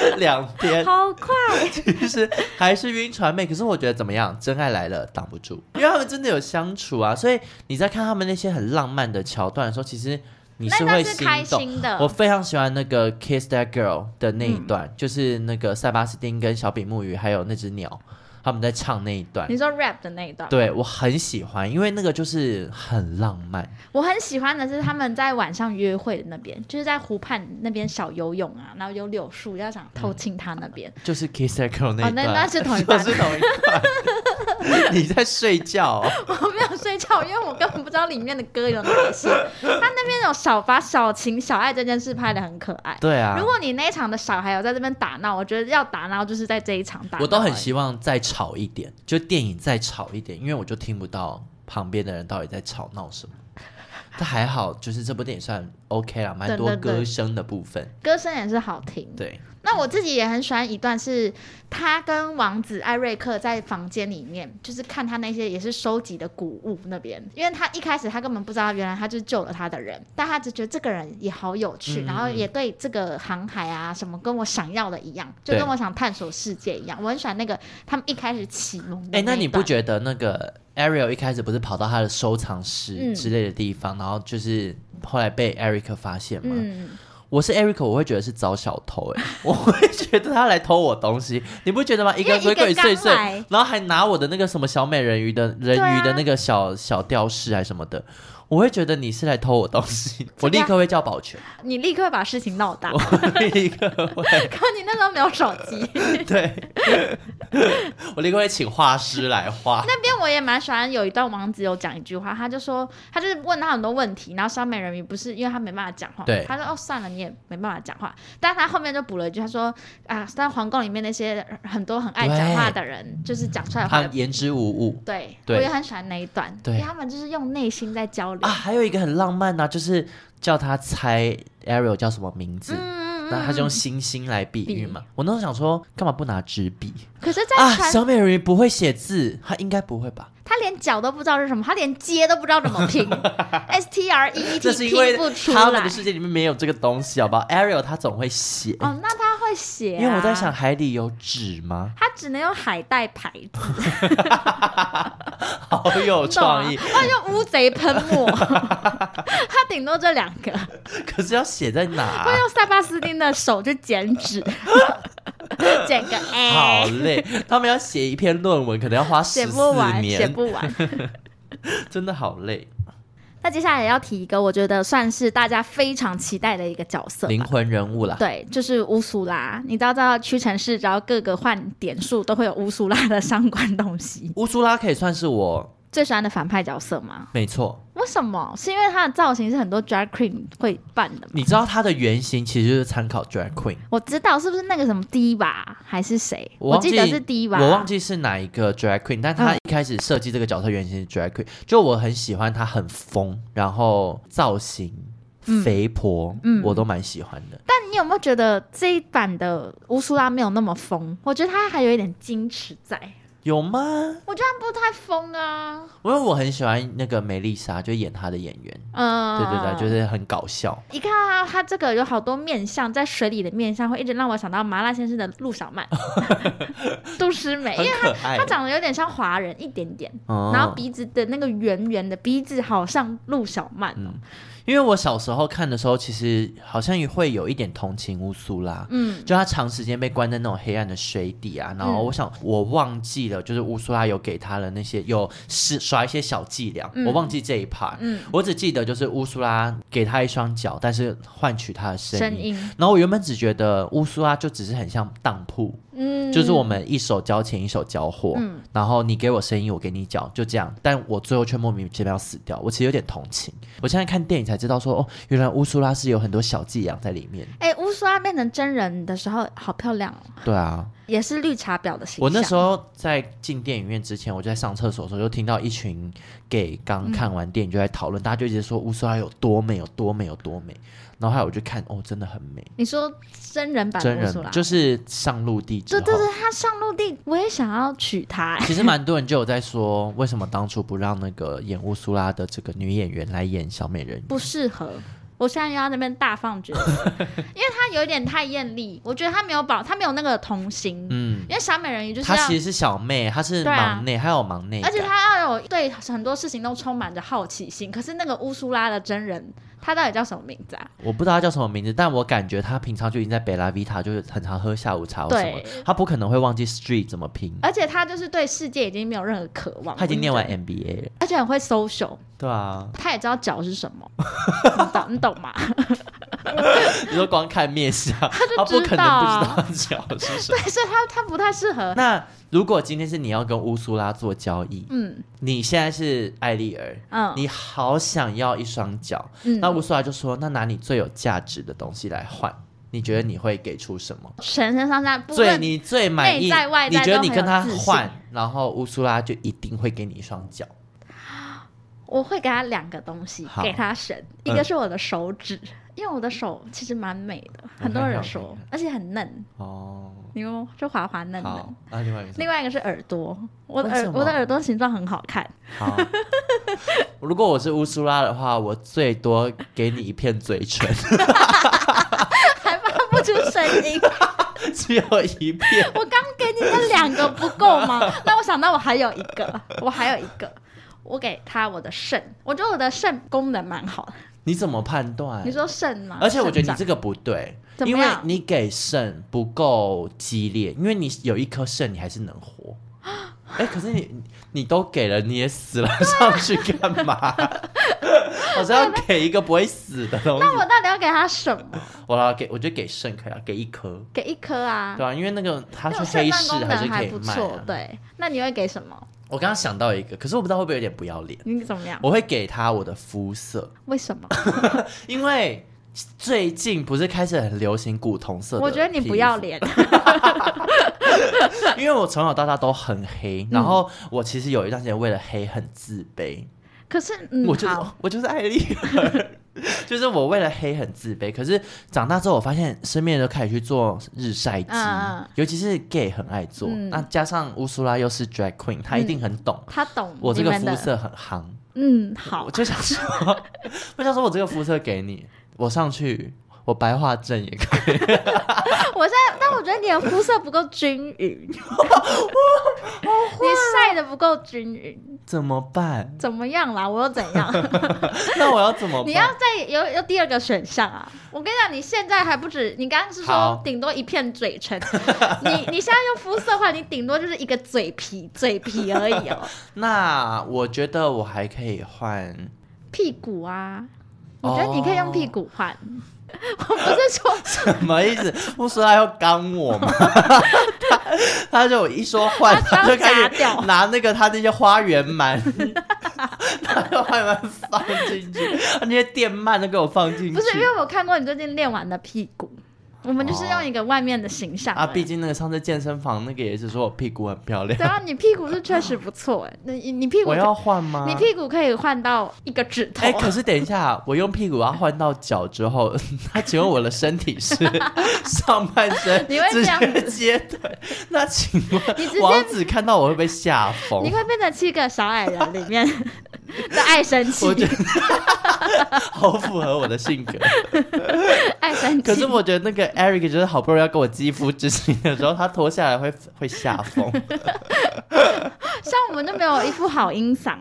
两天，好快。其实还是晕船妹，可是我觉得怎么样？真爱来了，挡不住，因为他们真的有相处啊。所以你在看他们那些很浪漫的桥段的时候，其实你是会心动。的。我非常喜欢那个 Kiss That Girl 的那一段，嗯、就是那个塞巴斯汀跟小比目鱼还有那只鸟。他们在唱那一段，你说 rap 的那一段，对，我很喜欢，因为那个就是很浪漫。我很喜欢的是他们在晚上约会的那边，就是在湖畔那边小游泳啊，然后有柳树，要想偷亲他那边，嗯，就是 Kiss That Girl 那一段，哦，那那是同一段，是同一段。你在睡觉？哦？我没有睡觉，因为我根本不知道里面的歌有哪些。他那边有小把小情小爱这件事拍的很可爱。对啊，如果你那一场的小孩有在这边打闹，我觉得要打闹就是在这一场打闹。我都很希望再吵一点，就电影再吵一点，因为我就听不到旁边的人到底在吵闹什么。但还好，就是这部电影算 OK 啦，蛮多歌声的部分，歌声也是好听。对。那我自己也很喜欢一段，是他跟王子艾瑞克在房间里面，就是看他那些也是收集的古物那边，因为他一开始他根本不知道，原来他就是救了他的人，但他只觉得这个人也好有趣，嗯、然后也对这个航海啊什么跟我想要的一样，就跟我想探索世界一样。我很喜欢那个他们一开始启蒙的。哎、欸，那你不觉得那个 Ariel 一开始不是跑到他的收藏室之类的地方，嗯、然后就是后来被 Eric 发现嘛？嗯我是 Eric，我会觉得是找小偷哎、欸，我会觉得他来偷我东西，你不觉得吗？一个鬼鬼祟祟，然后还拿我的那个什么小美人鱼的人鱼的那个小、啊、小吊饰还什么的。我会觉得你是来偷我东西，我立刻会叫保全。你立刻会把事情闹大。我立刻会。可你那时候没有手机。对。我立刻会请画师来画。那边我也蛮喜欢，有一段王子有讲一句话，他就说，他就是问他很多问题，然后小美人鱼不是因为他没办法讲话，对，他说哦算了，你也没办法讲话，但他后面就补了一句，他说啊，在皇宫里面那些很多很爱讲话的人，就是讲出来的话言之无物。对，对我也很喜欢那一段，对，因为他们就是用内心在交流。啊，还有一个很浪漫呐、啊，就是叫他猜 Ariel 叫什么名字，那、嗯、他就用星星来比喻嘛。我那时候想说，干嘛不拿纸笔？可是在，在啊，小美人鱼不会写字，她应该不会吧？他连脚都不知道是什么，他连街都不知道怎么拼，S T R E E T，这是因为他们的世界里面没有这个东西，好不好？Ariel 他总会写哦，那他会写、啊，因为我在想海里有纸吗？他只能用海带牌子，好有创意，他用乌贼喷墨，他顶多这两个，可是要写在哪、啊？会用塞巴斯汀的手去剪纸。剪个 A，好累。他们要写一篇论文，可能要花十四年，写不完，写不完，真的好累。那接下来要提一个，我觉得算是大家非常期待的一个角色，灵魂人物啦。对，就是乌苏拉。你知道，知道屈臣氏只要各个换点数，都会有乌苏拉的相关东西。乌苏拉可以算是我最喜欢的反派角色吗？没错。为什么？是因为他的造型是很多 drag queen 会扮的吗？你知道他的原型其实就是参考 drag queen。我知道是不是那个什么 Diva 还是谁？我，我记得是 Diva，我忘记是哪一个 drag queen。但他一开始设计这个角色原型是 drag queen，、嗯、就我很喜欢他很疯，然后造型、嗯、肥婆，嗯，我都蛮喜欢的。但你有没有觉得这一版的乌苏拉没有那么疯？我觉得他还有一点矜持在。有吗？我觉得他不太疯啊。因为我很喜欢那个梅丽莎，就演她的演员。嗯，对对对，就是很搞笑。一看他，他这个有好多面相，在水里的面相会一直让我想到《麻辣先生》的陆小曼、杜诗美，因为他他长得有点像华人一点点，嗯、然后鼻子的那个圆圆的鼻子好像陆小曼、哦。嗯因为我小时候看的时候，其实好像也会有一点同情乌苏拉，嗯，就他长时间被关在那种黑暗的水底啊，然后我想、嗯、我忘记了，就是乌苏拉有给他的那些有是耍一些小伎俩，嗯、我忘记这一 part，嗯，我只记得就是乌苏拉给他一双脚，但是换取他的声音，声音，然后我原本只觉得乌苏拉就只是很像当铺。嗯，就是我们一手交钱一手交货，嗯，然后你给我声音，我给你脚，就这样。但我最后却莫名其妙死掉，我其实有点同情。我现在看电影才知道说，哦，原来乌苏拉是有很多小伎俩在里面。哎，乌苏拉变成真人的时候，好漂亮哦。对啊，也是绿茶婊的形象。我那时候在进电影院之前，我就在上厕所的时候，就听到一群 gay 刚看完电影就在讨论，嗯、大家就一直说乌苏拉有多美，有多美，有多美。然后后来我就看，哦，真的很美。你说真人版的乌苏拉就是上陆地之后，对对对，他上陆地，我也想要娶她。其实蛮多人就有在说，为什么当初不让那个演乌苏拉的这个女演员来演小美人鱼？不适合。我现在又要那边大放厥词，因为她有点太艳丽，我觉得她没有保，她没有那个童心。嗯，因为小美人鱼就是她其实是小妹，她是忙内，还、啊、有忙内，而且她要有对很多事情都充满着好奇心。可是那个乌苏拉的真人，他到底叫什么名字啊？我不知道他叫什么名字，但我感觉他平常就已经在贝拉维塔，就是很常喝下午茶或什么，他不可能会忘记 street 怎么拼。而且他就是对世界已经没有任何渴望，他已经念完 MBA 了，而且很会 social。对啊，他也知道脚是什么，你懂你懂吗？你说光看面相，他就知道啊，他不可能不知道脚是什么。对，所以他他不太适合。那如果今天是你要跟乌苏拉做交易，嗯，你现在是艾丽儿，嗯，你好想要一双脚，嗯，那乌苏拉就说，那拿你最有价值的东西来换，你觉得你会给出什么？全身上下，最你最满意，在外你觉得你跟他换，然后乌苏拉就一定会给你一双脚。我会给他两个东西，给他选，一个是我的手指，因为我的手其实蛮美的，很多人说，而且很嫩。哦，就滑滑嫩嫩。另外一个，另外一个是耳朵，我的耳我的耳朵形状很好看。好，如果我是乌苏拉的话，我最多给你一片嘴唇，还发不出声音，只有一片。我刚给你那两个不够吗？那我想到我还有一个，我还有一个。我给他我的肾，我觉得我的肾功能蛮好的。你怎么判断？你说肾吗？而且我觉得你这个不对，因为你给肾不够激烈，因为你有一颗肾，你还是能活。哎，可是你你都给了，你也死了，上去干嘛？我是要给一个不会死的东西。那我到底要给他什么？我要给，我觉得给肾可以啊，给一颗，给一颗啊，对啊，因为那个它是黑市还是可以卖啊。对，那你会给什么？我刚刚想到一个，可是我不知道会不会有点不要脸。你怎么样？我会给他我的肤色。为什么？因为最近不是开始很流行古铜色。我觉得你不要脸。因为我从小到大都很黑，然后我其实有一段时间为了黑很自卑。可是，我就是我就是艾丽儿。就是我为了黑很自卑，可是长大之后我发现身边人都开始去做日晒机，嗯、尤其是 gay 很爱做。嗯、那加上乌苏拉又是 drag queen，他一定很懂。他懂。我这个肤色很夯。嗯，好。我就想说，我想说我这个肤色给你，我上去。我白化症也可以。我现在，但我觉得你的肤色不够均匀，你晒的不够均匀，怎么办？怎么样啦？我又怎样？那我要怎么办？你要再有有第二个选项啊！我跟你讲，你现在还不止，你刚刚是说顶多一片嘴唇，你你现在用肤色的话，你顶多就是一个嘴皮，嘴皮而已哦。那我觉得我还可以换屁股啊！我觉得你可以用屁股换。哦我不是说什么意思，不说他要刚我吗？他他就一说换，他就开始拿那个他那些花园鳗，他就慢慢放进去，他那些电鳗都给我放进去。不是因为我看过你最近练完的屁股。我们就是用一个外面的形象啊，毕竟那个上次健身房那个也是说我屁股很漂亮。对啊，你屁股是确实不错哎，那你屁股我要换吗？你屁股可以换到一个指头。哎，可是等一下，我用屁股要换到脚之后，那请问我的身体是 上半身你会这样接腿？那请问王子看到我会不会吓疯？你会变成七个小矮人里面的 爱生气，我觉得 好符合我的性格，爱生气。可是我觉得那个。Eric 就是好不容易要跟我肌肤之亲的时候，他脱下来会会吓疯。像我们就没有一副好音嗓，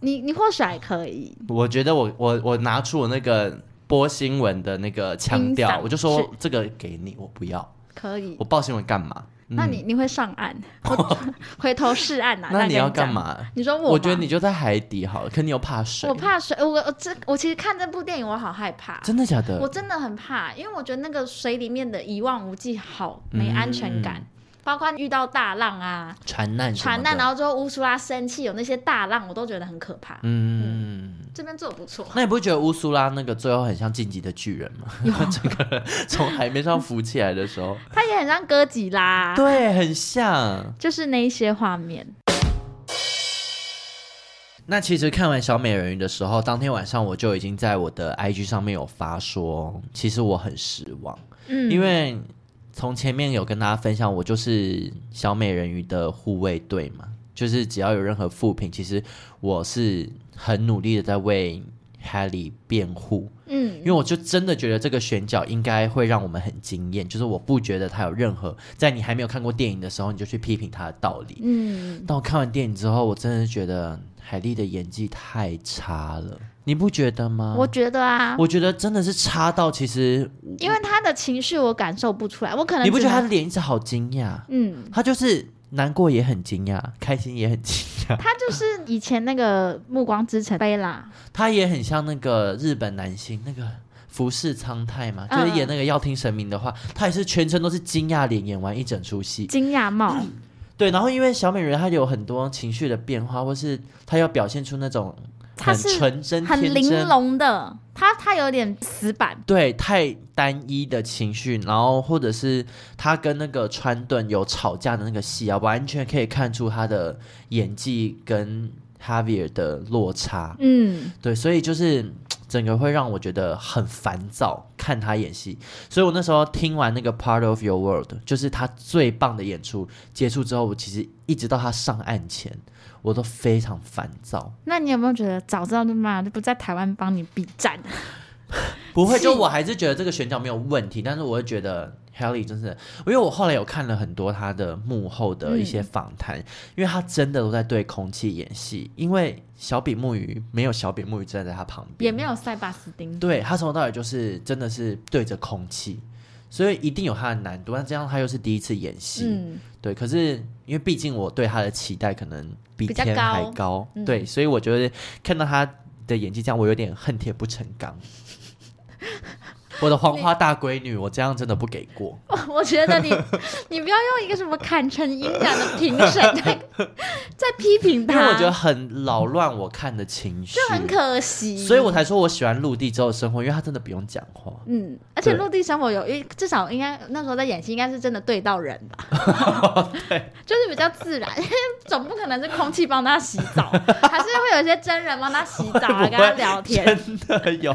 你你或许还可以。我觉得我我我拿出我那个播新闻的那个腔调，我就说这个给你，我不要。可以。我报新闻干嘛？那你你会上岸，回头是岸呐？那你要干嘛？你说我？我觉得你就在海底好了，可你又怕水。我怕水，我我这我其实看这部电影我好害怕。真的假的？我真的很怕，因为我觉得那个水里面的一望无际，好没安全感。包括遇到大浪啊，船难，船难，然后之后乌苏拉生气，有那些大浪，我都觉得很可怕。嗯，这边做的不错。那你不会觉得乌苏拉那个最后很像晋级的巨人吗？整 个人从海面上浮起来的时候，他也很像哥吉拉，对，很像，就是那一些画面。那其实看完小美人鱼的时候，当天晚上我就已经在我的 IG 上面有发说，其实我很失望，嗯，因为。从前面有跟大家分享，我就是小美人鱼的护卫队嘛，就是只要有任何负评，其实我是很努力的在为 Haley 辩护。嗯，因为我就真的觉得这个选角应该会让我们很惊艳，就是我不觉得他有任何在你还没有看过电影的时候你就去批评他的道理。嗯，但我看完电影之后，我真的觉得海莉的演技太差了。你不觉得吗？我觉得啊，我觉得真的是差到其实，因为他的情绪我感受不出来，我可能你不觉得他的脸一直好惊讶？嗯，他就是难过也很惊讶，开心也很惊讶。他就是以前那个《暮光之城》贝拉，他也很像那个日本男星那个服侍苍太嘛，就是演那个要听神明的话，嗯、他也是全程都是惊讶脸，演完一整出戏，惊讶帽。对，然后因为小美人她有很多情绪的变化，或是她要表现出那种。很纯真、很玲珑的，他他有点死板，对，太单一的情绪，然后或者是他跟那个川顿有吵架的那个戏啊，完全可以看出他的演技跟 Javier 的落差，嗯，对，所以就是整个会让我觉得很烦躁，看他演戏，所以我那时候听完那个 Part of Your World，就是他最棒的演出结束之后，我其实一直到他上岸前。我都非常烦躁。那你有没有觉得早知道就嘛就不在台湾帮你避战？不会，就我还是觉得这个选角没有问题，但是我会觉得 Halle 真是，因为我后来有看了很多他的幕后的一些访谈，嗯、因为他真的都在对空气演戏，因为小比目鱼没有小比目鱼站在他旁边，也没有塞巴斯汀，对，他从头到尾就是真的是对着空气。所以一定有他的难度，那这样他又是第一次演戏，嗯、对。可是因为毕竟我对他的期待可能比天还高，高对，嗯、所以我觉得看到他的演技这样，我有点恨铁不成钢。我的黄花大闺女，我这样真的不给过。我觉得你，你不要用一个什么坎城影展的评审 在在批评他，因为我觉得很扰乱我看的情绪，就很可惜。所以我才说我喜欢陆地之后生活，因为他真的不用讲话。嗯，而且陆地生活有一至少应该那时候在演戏，应该是真的对到人吧？对，就是比较自然，总不可能是空气帮他洗澡，还是会有一些真人帮他洗澡啊，跟他聊天。真的有，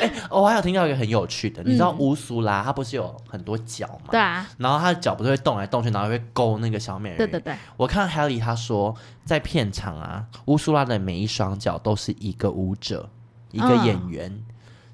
哎、欸，我还有听到一个很有趣。你知道乌苏拉他不是有很多脚吗？对啊，然后他的脚不是会动来动去，然后会勾那个小美人鱼。对对对，我看 Helly 他说，在片场啊，乌苏拉的每一双脚都是一个舞者，一个演员，嗯、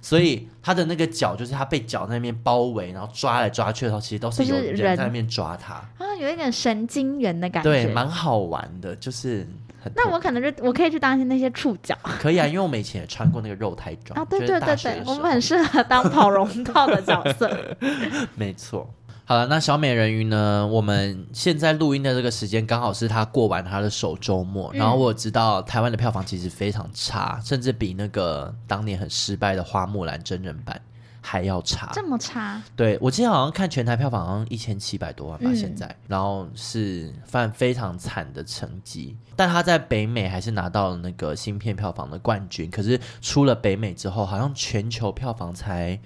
所以他的那个脚就是他被脚在那边包围，然后抓来抓去的时候，其实都是有人在那边抓他啊，有一点神经元的感觉，对，蛮好玩的，就是。那我可能就我可以去当一些那些触角，可以啊，因为我们以前也穿过那个肉胎装啊，对对对对，我们很适合当 跑龙套的角色。没错，好了，那小美人鱼呢？我们现在录音的这个时间刚好是她过完她的首周末，嗯、然后我知道台湾的票房其实非常差，甚至比那个当年很失败的花木兰真人版。还要差，这么差？对，我今天好像看全台票房好像一千七百多万吧，现在，嗯、然后是犯非常惨的成绩，但他在北美还是拿到了那个新片票房的冠军，可是出了北美之后，好像全球票房才。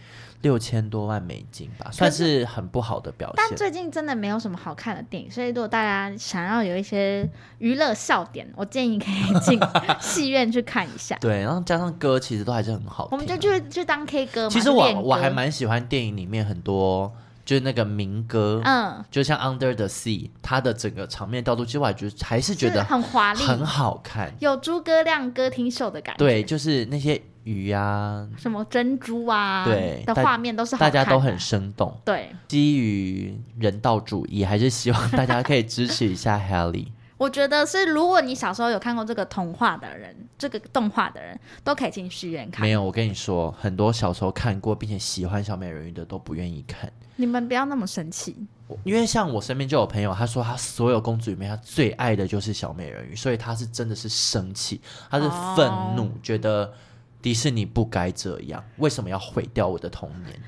六千多万美金吧，算是很不好的表现。但最近真的没有什么好看的电影，所以如果大家想要有一些娱乐笑点，我建议可以进 戏院去看一下。对，然后加上歌其实都还是很好听。我们就去就当 K 歌嘛。其实我我还蛮喜欢电影里面很多就是那个民歌，嗯，就像 Under the Sea，它的整个场面调度，之外，就还是觉得很华丽，很好看，有诸葛亮歌厅秀的感觉。对，就是那些。鱼啊，什么珍珠啊，对的画面都是好大家都很生动。对，基于人道主义，还是希望大家可以支持一下 Halle。我觉得是，如果你小时候有看过这个童话的人，这个动画的人，都可以进戏院看。没有，我跟你说，很多小时候看过并且喜欢小美人鱼的都不愿意看。你们不要那么生气，因为像我身边就有朋友，他说他所有公主里面，他最爱的就是小美人鱼，所以他是真的是生气，他是愤怒，哦、觉得迪士尼不该这样，为什么要毁掉我的童年？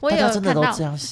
我有看到，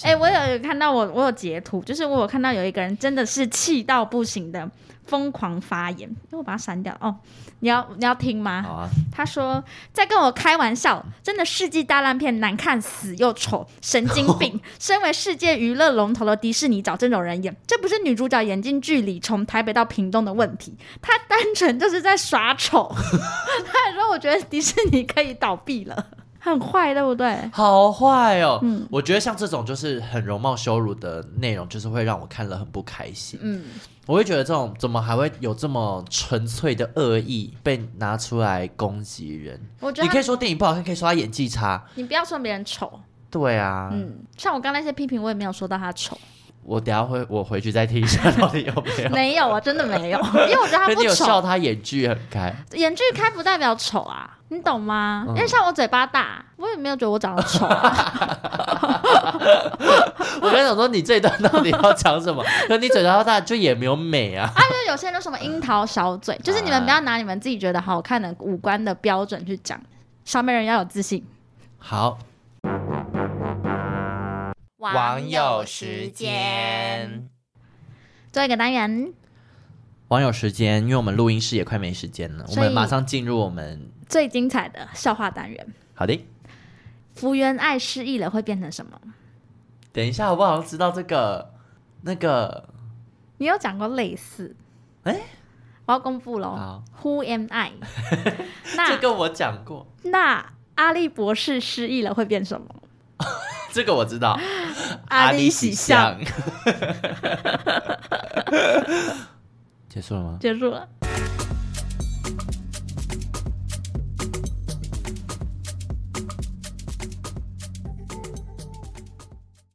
哎、欸，我有看到我，我有截图，就是我有看到有一个人真的是气到不行的。疯狂发言，那我把它删掉哦。你要你要听吗？好啊。他说在跟我开玩笑，真的世纪大烂片，难看死又丑，神经病。身为世界娱乐龙头的迪士尼找这种人演，这不是女主角演进剧里从台北到屏东的问题，他单纯就是在耍丑。他还说我觉得迪士尼可以倒闭了，很坏，对不对？好坏哦。嗯，我觉得像这种就是很容貌羞辱的内容，就是会让我看了很不开心。嗯。我会觉得这种怎么还会有这么纯粹的恶意被拿出来攻击人？我觉得你可以说电影不好看，可以说他演技差，你不要说别人丑。对啊，嗯，像我刚那些批评，我也没有说到他丑。我等下会我回去再听一下到底有没有？没有啊，真的没有，因为我觉得他不丑。你有笑他演技很开，演技开不代表丑啊。你懂吗？因为像我嘴巴大，我也没有觉得我长得丑。我刚想说，你这一段到底要讲什么？可你嘴巴大就也没有美啊。啊，就有些人说什么樱桃小嘴，就是你们不要拿你们自己觉得好看的五官的标准去讲。小美人要有自信。好。网友时间，做一个单元。网友时间，因为我们录音室也快没时间了，我们马上进入我们最精彩的笑话单元。好的，福原爱失忆了会变成什么？等一下，我不好像知道这个那个，你有讲过类似？哎、欸，我要公布喽。，Who am I？那这个我讲过。那阿笠博士失忆了会变什么？这个我知道。阿力喜相。结束了吗？结束了。